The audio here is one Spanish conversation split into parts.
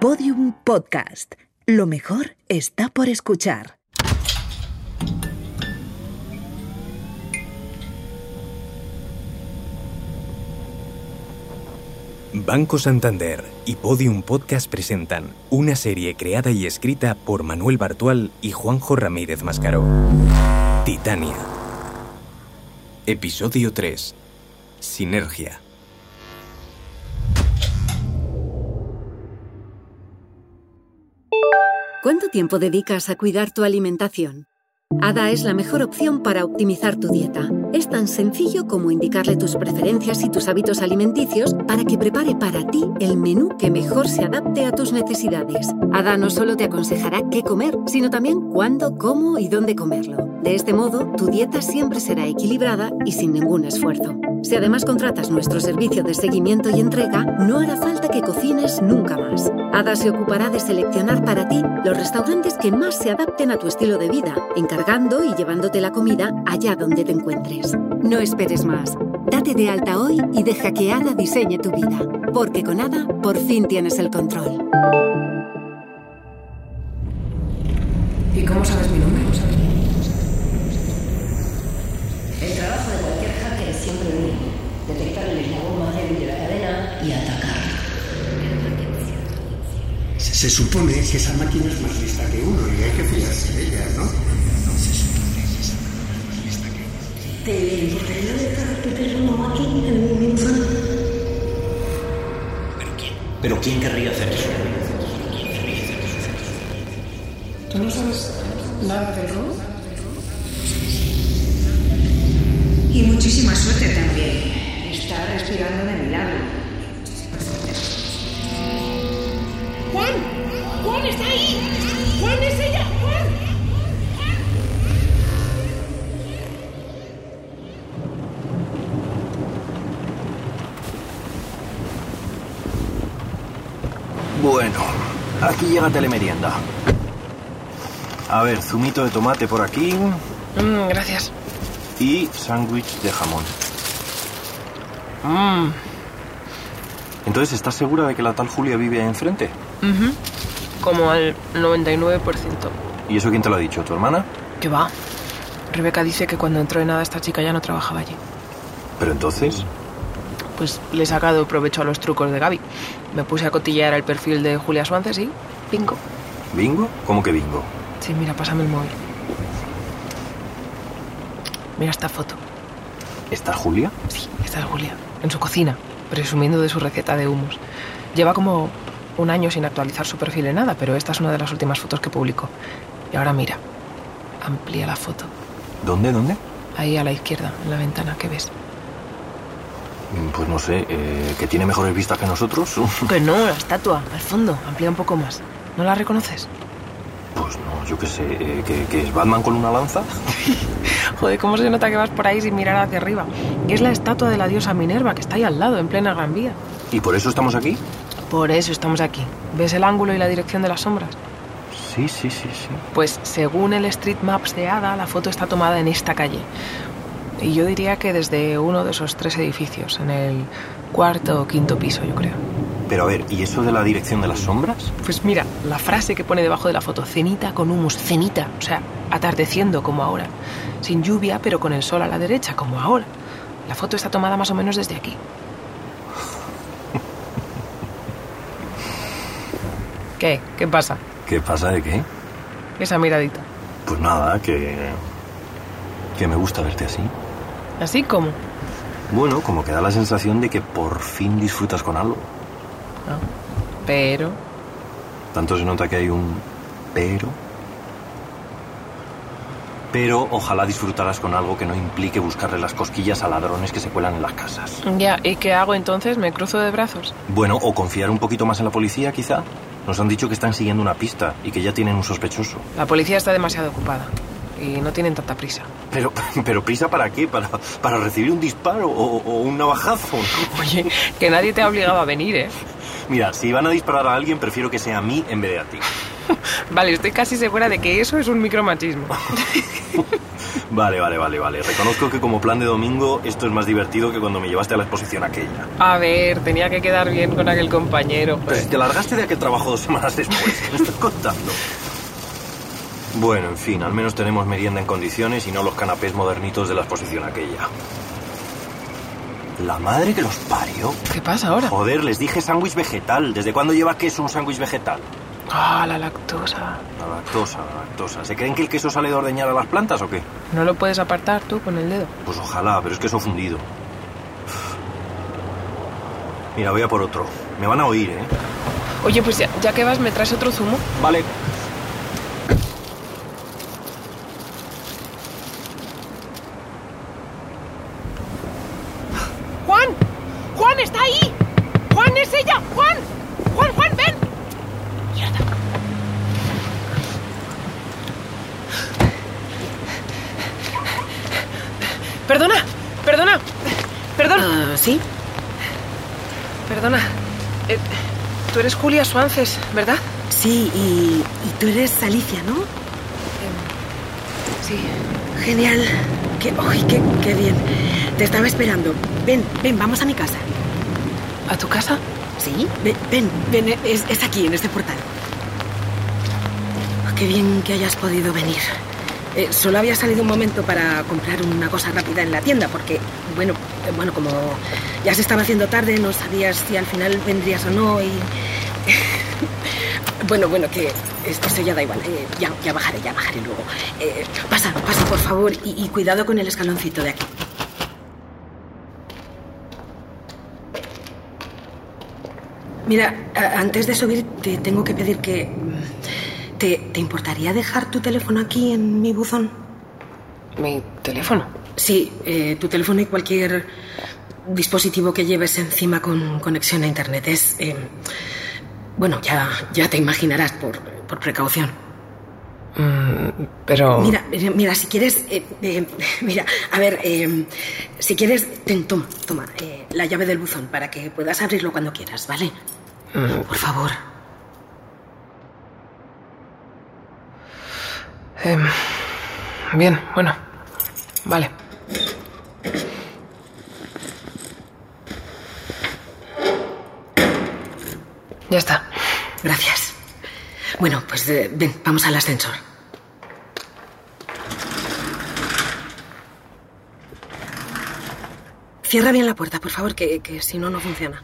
Podium Podcast. Lo mejor está por escuchar. Banco Santander y Podium Podcast presentan una serie creada y escrita por Manuel Bartual y Juanjo Ramírez Mascaró. Titania. Episodio 3. Sinergia. ¿Cuánto tiempo dedicas a cuidar tu alimentación? ADA es la mejor opción para optimizar tu dieta. Es tan sencillo como indicarle tus preferencias y tus hábitos alimenticios para que prepare para ti el menú que mejor se adapte a tus necesidades. ADA no solo te aconsejará qué comer, sino también cuándo, cómo y dónde comerlo. De este modo, tu dieta siempre será equilibrada y sin ningún esfuerzo. Si además contratas nuestro servicio de seguimiento y entrega, no hará falta que cocines nunca más. ADA se ocupará de seleccionar para ti los restaurantes que más se adapten a tu estilo de vida, encargando y llevándote la comida allá donde te encuentres. No esperes más. Date de alta hoy y deja que ADA diseñe tu vida, porque con ADA por fin tienes el control. ¿Y cómo sabes mi nombre? El trabajo de cualquier hacker es siempre el mismo. Detectar el eslabón más débil de la cadena y atacar. Se, se supone que esa máquina es más lista que uno y hay que fiarse de ella, ¿no? ¿Te importaría dejar tu teléfono aquí en mi zona? ¿Pero quién querría hacer eso? No sabes nada del robo? Y muchísima suerte también. Está respirando de milagro. ¡Juan! ¡Juan está ahí! ¡Juan es ella! ¡Juan! Bueno, aquí llega telemerienda. A ver, zumito de tomate por aquí Mm, gracias. y sándwich de jamón. Mm, Entonces, ¿estás segura de que la tal Julia vive ahí enfrente? ujú. Como al 99%. ¿Y eso quién te lo ha dicho? ¿Tu hermana? ¿Qué va? Rebeca dice que cuando entró en nada esta chica ya no trabajaba allí. Pero entonces, Pues le he sacado provecho a los trucos de Gaby. Me puse a cotillear el perfil de Julia Suances y bingo. ¿bingo? ¿Cómo que bingo? Sí, mira, pásame el móvil. Mira esta foto. ¿Está Julia? Sí, esta es Julia. En su cocina, presumiendo de su receta de humus. Lleva como un año sin actualizar su perfil en nada, pero esta es una de las últimas fotos que publicó. Y ahora mira, amplía la foto. ¿Dónde, dónde? Ahí a la izquierda, en la ventana, ¿qué ves? Mm, Pues no sé, eh, ¿que tiene mejores vistas que nosotros? Que no, la estatua, al fondo, amplía un poco más. ¿No la reconoces? Pues no, yo qué sé, eh, ¿que, que es Batman con una lanza? Joder, ¿cómo se nota que vas por ahí sin mirar hacia arriba? Que es la estatua de la diosa Minerva, que está ahí al lado, en plena Gran Vía. ¿Y por eso estamos aquí? Por eso estamos aquí. ¿Ves el ángulo y la dirección de las sombras? Sí, sí, sí, sí. Pues según el Street Maps de Ada, la foto está tomada en esta calle. Y yo diría que desde uno de esos tres edificios, en el cuarto o quinto piso, yo creo. Pero a ver, ¿y eso de la dirección de las sombras? Pues mira, la frase que pone debajo de la foto, cenita con humus, cenita, o sea, atardeciendo como ahora. Sin lluvia, pero con el sol a la derecha, como ahora. La foto está tomada más o menos desde aquí. ¿Qué? ¿Qué pasa? ¿Qué pasa de qué? Esa miradita. Pues nada, que. que me gusta verte así. ¿Así como? Bueno, como que da la sensación de que por fin disfrutas con algo. No. Pero... Tanto se nota que hay un pero. Pero ojalá disfrutaras con algo que no implique buscarle las cosquillas a ladrones que se cuelan en las casas. Ya, ¿y qué hago entonces? ¿Me cruzo de brazos? Bueno, o confiar un poquito más en la policía, quizá. Nos han dicho que están siguiendo una pista y que ya tienen un sospechoso. La policía está demasiado ocupada. Y no tienen tanta prisa. Pero, pero prisa para qué? ¿Para, para recibir un disparo o, o un navajazo? Oye, que nadie te ha obligado a venir, ¿eh? Mira, si van a disparar a alguien, prefiero que sea a mí en vez de a ti. Vale, estoy casi segura de que eso es un micromachismo. Vale, vale, vale, vale. Reconozco que como plan de domingo esto es más divertido que cuando me llevaste a la exposición aquella. A ver, tenía que quedar bien con aquel compañero. Pero si te largaste de aquel trabajo dos semanas después, ¿qué me estás contando? Bueno, en fin, al menos tenemos merienda en condiciones y no los canapés modernitos de la exposición aquella. La madre que los parió. ¿Qué pasa ahora? Joder, les dije sándwich vegetal. ¿Desde cuándo lleva queso un sándwich vegetal? Ah, la lactosa. La lactosa, la lactosa. ¿Se creen que el queso sale de ordeñar a las plantas o qué? ¿No lo puedes apartar tú con el dedo? Pues ojalá, pero es queso fundido. Mira, voy a por otro. Me van a oír, ¿eh? Oye, pues ya, ya que vas, ¿me traes otro zumo? Vale. ¡Juan! ¡Juan está ahí! ¡Juan es ella! ¡Juan! ¡Juan, Juan, ven! Perdona, perdona, perdona. Ah, ¿Sí? Perdona. Eh, tú eres Julia Suances, ¿verdad? Sí, y, y tú eres Alicia, ¿no? Sí. Genial. Qué, uy, qué, qué bien. Te estaba esperando. Ven, ven, vamos a mi casa. ¿A tu casa? ¿Sí? Ven, ven, ven, es, es aquí, en este portal. Qué bien que hayas podido venir. Eh, solo había salido un momento para comprar una cosa rápida en la tienda, porque, bueno, eh, bueno, como ya se estaba haciendo tarde, no sabías si al final vendrías o no y... bueno, bueno, que es- eso ya da igual. eh, ya, bajaré, ya bajaré luego. Pasa, pasa, por favor, y, cuidado con el escaloncito de aquí. Mira, antes de subir te tengo que pedir que... ¿Te, te importaría dejar tu teléfono aquí en mi buzón? Mi teléfono. Sí, eh, tu teléfono y cualquier dispositivo que lleves encima con conexión a Internet. Es... eh, bueno, ya, ya te imaginarás por, por precaución. Mm, pero... Mira, mira, mira, si quieres... eh, eh, mira, a ver, eh, si quieres... Ten, toma, toma, la llave del buzón para que puedas abrirlo cuando quieras, ¿vale? Mm, Por favor. Em, bien, bueno. Vale. Ya está. Gracias. Bueno, pues eh, ven, vamos al ascensor. Cierra bien la puerta, por favor, que, que si no, no funciona.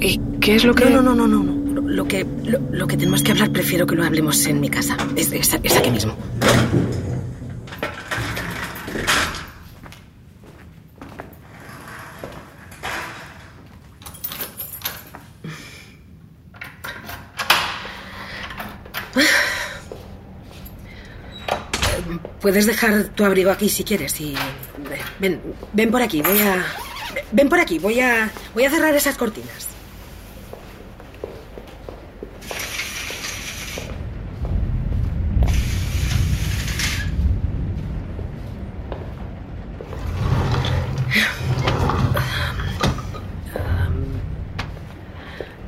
¿Y es lo que.? No, no, no, no, no. Lo, que, lo, que tenemos que hablar prefiero que lo hablemos en mi casa. Es, aquí mismo. Puedes dejar tu abrigo aquí si quieres y ven, ven por aquí, voy a ven por aquí, voy a voy a cerrar esas cortinas.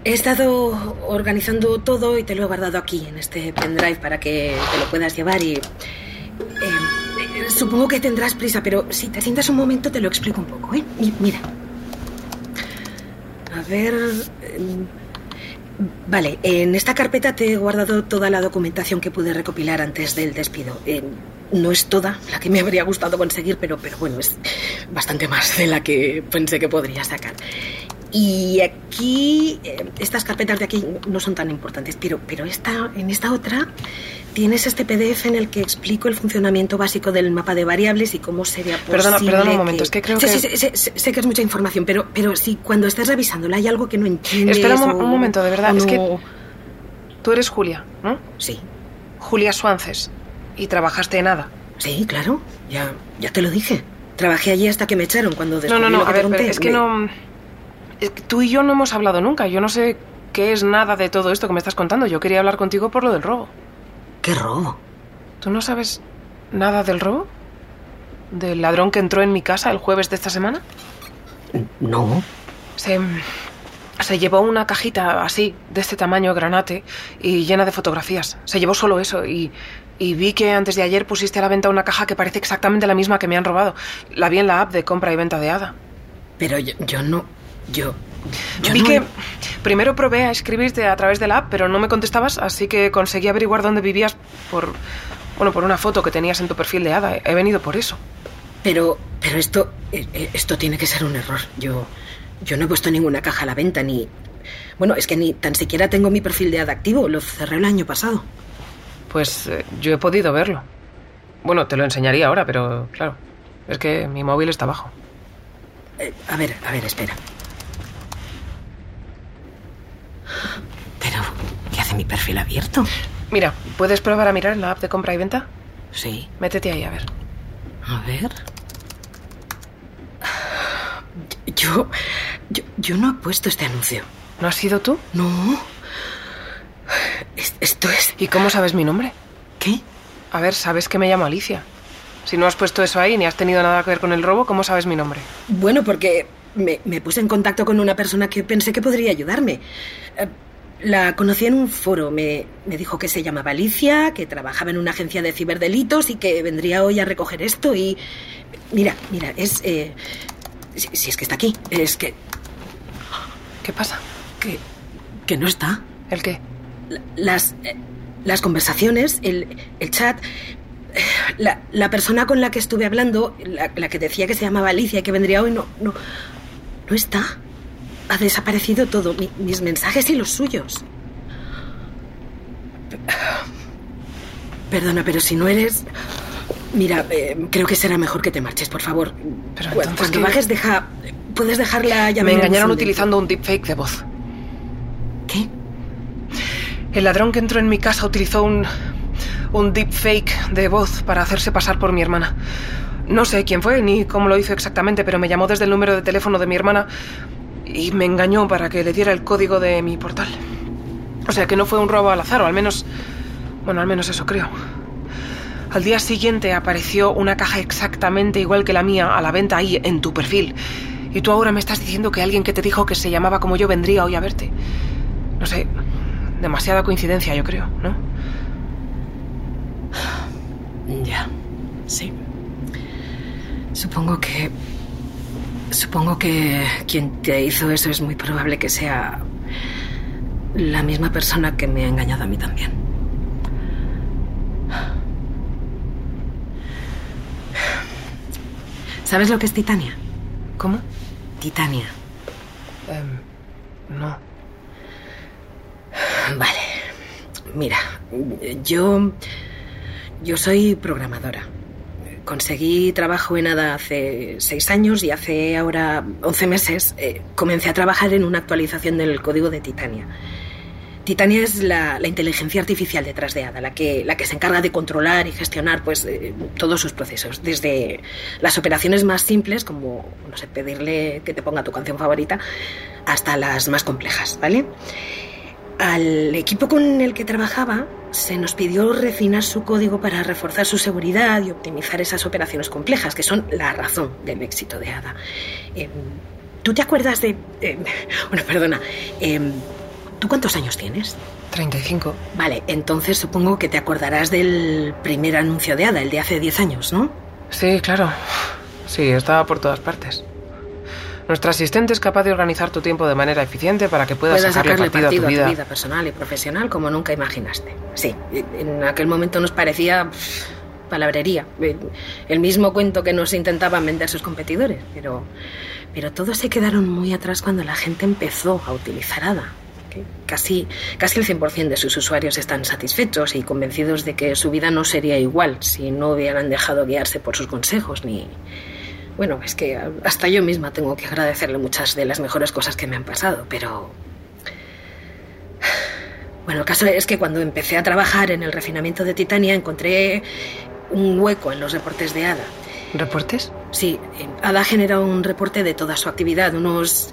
He estado organizando todo y te lo he guardado aquí, en este pendrive, para que te lo puedas llevar y... eh, supongo que tendrás prisa, pero si te sientas un momento te lo explico un poco, ¿eh? Mi- Mira. A ver... eh, Vale, en esta carpeta te he guardado toda la documentación que pude recopilar antes del despido. Eh, no es toda la que me habría gustado conseguir, pero, pero bueno, es bastante más de la que pensé que podría sacar. Y aquí, eh, estas carpetas de aquí no son tan importantes, pero, pero esta, en esta otra tienes este PDF en el que explico el funcionamiento básico del mapa de variables y cómo sería posible Perdona, perdona un momento, es que creo Sí, que- sí, sí, sé, que es mucha información, pero, pero si cuando estés revisándola hay algo que no entiendes Espera un, o- un momento, de verdad. Es que. no- Tú eres Julia, ¿no? Sí, Julia Suances. Y trabajaste en ADA. sí, claro, ya, ya te lo dije. Trabajé allí hasta que me echaron cuando No, descubrí no, no, lo que a ver, pero es que Me- no. Es que tú y yo no hemos hablado nunca. Yo no sé qué es nada de todo esto que me estás contando. Yo quería hablar contigo por lo del robo. ¿Qué robo? ¿Tú no sabes nada del robo? del ladrón que entró en mi casa el jueves de esta semana? No. Se, se llevó una cajita así, de este tamaño, granate, y llena de fotografías. Se llevó solo eso y, y vi que antes de ayer pusiste a la venta una caja que parece exactamente la misma que me han robado. La vi en la app de compra y venta de Ada. Pero yo, yo no... Yo... yo Vi no- que primero probé a escribirte a través de la app, pero no me contestabas, así que conseguí averiguar dónde vivías por... Bueno, por una foto que tenías en tu perfil de Ada. He venido por eso. Pero, pero esto, eh, eh, esto tiene que ser un error. Yo, yo no he puesto ninguna caja a la venta ni, bueno, es que ni tan siquiera tengo mi perfil de ad activo. Lo cerré el año pasado. Pues eh, yo he podido verlo. Bueno, te lo enseñaría ahora, pero claro, es que mi móvil está abajo. Eh, a ver, a ver, espera. Pero, ¿qué hace mi perfil abierto? Mira, ¿puedes probar a mirar en la app de compra y venta? Sí. Métete ahí a ver. A ver. Yo, yo, yo no he puesto este anuncio. ¿No has sido tú? No. Es- Esto es. ¿Y cómo sabes mi nombre? ¿Qué? A ver, sabes que me llamo Alicia. Si no has puesto eso ahí ni has tenido nada que ver con el robo, ¿cómo sabes mi nombre? Bueno, porque me, me puse en contacto con una persona que pensé que podría ayudarme. La conocí en un foro. Me, me dijo que se llamaba Alicia, que trabajaba en una agencia de ciberdelitos y que vendría hoy a recoger esto. Y. Mira, mira, es. eh, si, si es que está aquí. Es que. ¿Qué pasa? Que. que no está. ¿El qué? La- Las. eh, las conversaciones, el, el chat. eh, La, la persona con la que estuve hablando, la, la que decía que se llamaba Alicia y que vendría hoy, no. no, no está. Ha desaparecido todo, mi- mis mensajes y los suyos. Perdona, pero si no eres... Mira, eh, creo que será mejor que te marches, por favor. Pero entonces, Cuando ¿qué? bajes, deja... Puedes dejar la llave Me engañaron utilizando un deepfake de voz. ¿Qué? El ladrón que entró en mi casa utilizó un. un deepfake de voz para hacerse pasar por mi hermana. No sé quién fue ni cómo lo hizo exactamente, pero me llamó desde el número de teléfono de mi hermana y me engañó para que le diera el código de mi portal. O sea que no fue un robo al azar, o al menos. Bueno, al menos eso creo. Al día siguiente apareció una caja exactamente igual que la mía a la venta ahí en tu perfil. Y tú ahora me estás diciendo que alguien que te dijo que se llamaba como yo vendría hoy a verte. No sé, demasiada coincidencia, yo creo, ¿no? Ya, sí. Supongo que... Supongo que quien te hizo eso es muy probable que sea la misma persona que me ha engañado a mí también. ¿Sabes lo que es Titania? ¿Cómo? Titania. Em, no. Vale. Mira, yo. Yo soy programadora. Conseguí trabajo en ADA hace seis años y hace ahora 11 meses eh, comencé a trabajar en una actualización del código de Titania. Titania es la, la inteligencia artificial detrás de ADA, la que, la que se encarga de controlar y gestionar pues, eh, todos sus procesos, desde las operaciones más simples, como no sé, pedirle que te ponga tu canción favorita, hasta las más complejas, ¿vale? Al equipo con el que trabajaba se nos pidió refinar su código para reforzar su seguridad y optimizar esas operaciones complejas, que son la razón del éxito de ADA. Em, ¿Tú te acuerdas de... em, bueno, perdona. em, ¿Tú cuántos años tienes? 35. Vale, entonces supongo que te acordarás del primer anuncio de ADA, el de hace 10 años, ¿no? Sí, claro. Sí, estaba por todas partes. Nuestra asistente es capaz de organizar tu tiempo de manera eficiente para que puedas Puedas sacarle, sacarle partido, partido a tu vida. personal y profesional como nunca imaginaste. Sí, en aquel momento nos parecía palabrería. Eh, El mismo cuento que nos intentaban vender sus competidores. Pero, pero todos se quedaron muy atrás cuando la gente empezó a utilizar ADA. Casi, casi el 100% de sus usuarios están satisfechos y convencidos de que su vida no sería igual si no hubieran dejado guiarse por sus consejos ni, bueno, es que hasta yo misma tengo que agradecerle muchas de las mejores cosas que me han pasado, pero... Bueno, el caso es que cuando empecé a trabajar en el refinamiento de Titania encontré un hueco en los reportes de ADA. ¿Reportes? Sí, eh, ADA genera un reporte de toda su actividad, unos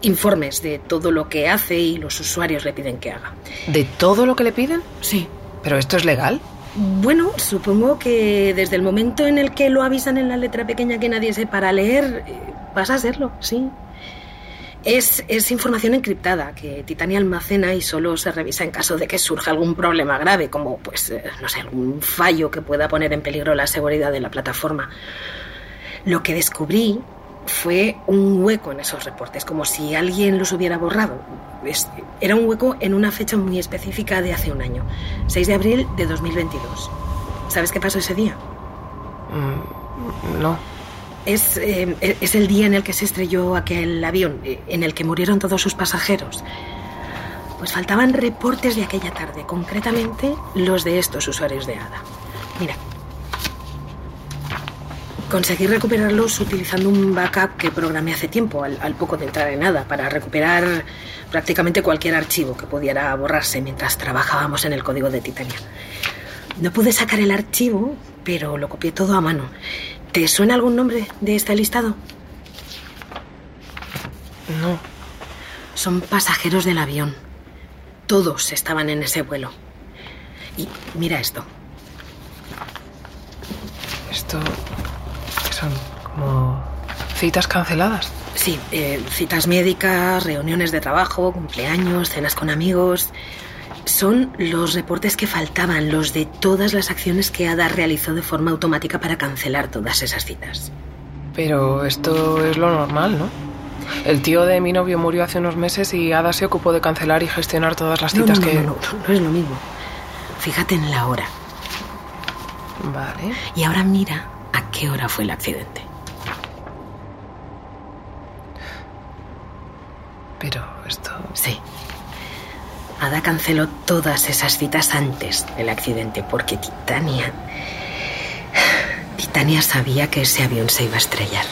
informes de todo lo que hace y los usuarios le piden que haga. ¿De todo lo que le piden? Sí. ¿Pero esto es legal? Bueno, supongo que desde el momento en el que lo avisan en la letra pequeña que nadie sepa para leer, eh, pasa a serlo, sí. Es, es, información encriptada que Titania almacena y solo se revisa en caso de que surja algún problema grave, como, pues, eh, no sé, algún fallo que pueda poner en peligro la seguridad de la plataforma. Lo que descubrí fue un hueco en esos reportes, como si alguien los hubiera borrado. era un hueco en una fecha muy específica de hace un año, 6 de abril de 2022. ¿Sabes qué pasó ese día? Mm, no. Es, eh, es el día en el que se estrelló aquel avión, eh, en el que murieron todos sus pasajeros. Pues faltaban reportes de aquella tarde, concretamente los de estos usuarios de ADA. Mira, conseguí recuperarlos utilizando un backup que programé hace tiempo, al, al, poco de entrar en ADA, para recuperar prácticamente cualquier archivo que pudiera borrarse mientras trabajábamos en el código de Titania. No pude sacar el archivo, pero lo copié todo a mano. ¿Te suena algún nombre de este listado? No. Son pasajeros del avión. Todos estaban en ese vuelo. Y mira esto. Esto son como citas canceladas. Sí, eh, citas médicas, reuniones de trabajo, cumpleaños, cenas con amigos. Son los reportes que faltaban, los de todas las acciones que Ada realizó de forma automática para cancelar todas esas citas. Pero esto es lo normal, ¿no? El tío de mi novio murió hace unos meses y Ada se ocupó de cancelar y gestionar todas las citas no, no, que... No, no, no es lo mismo. Fíjate en la hora. Vale. Y ahora mira a qué hora fue el accidente. Pero esto... Sí. Ada canceló todas esas citas antes del accidente porque Titania... Titania sabía que ese avión se iba a estrellar.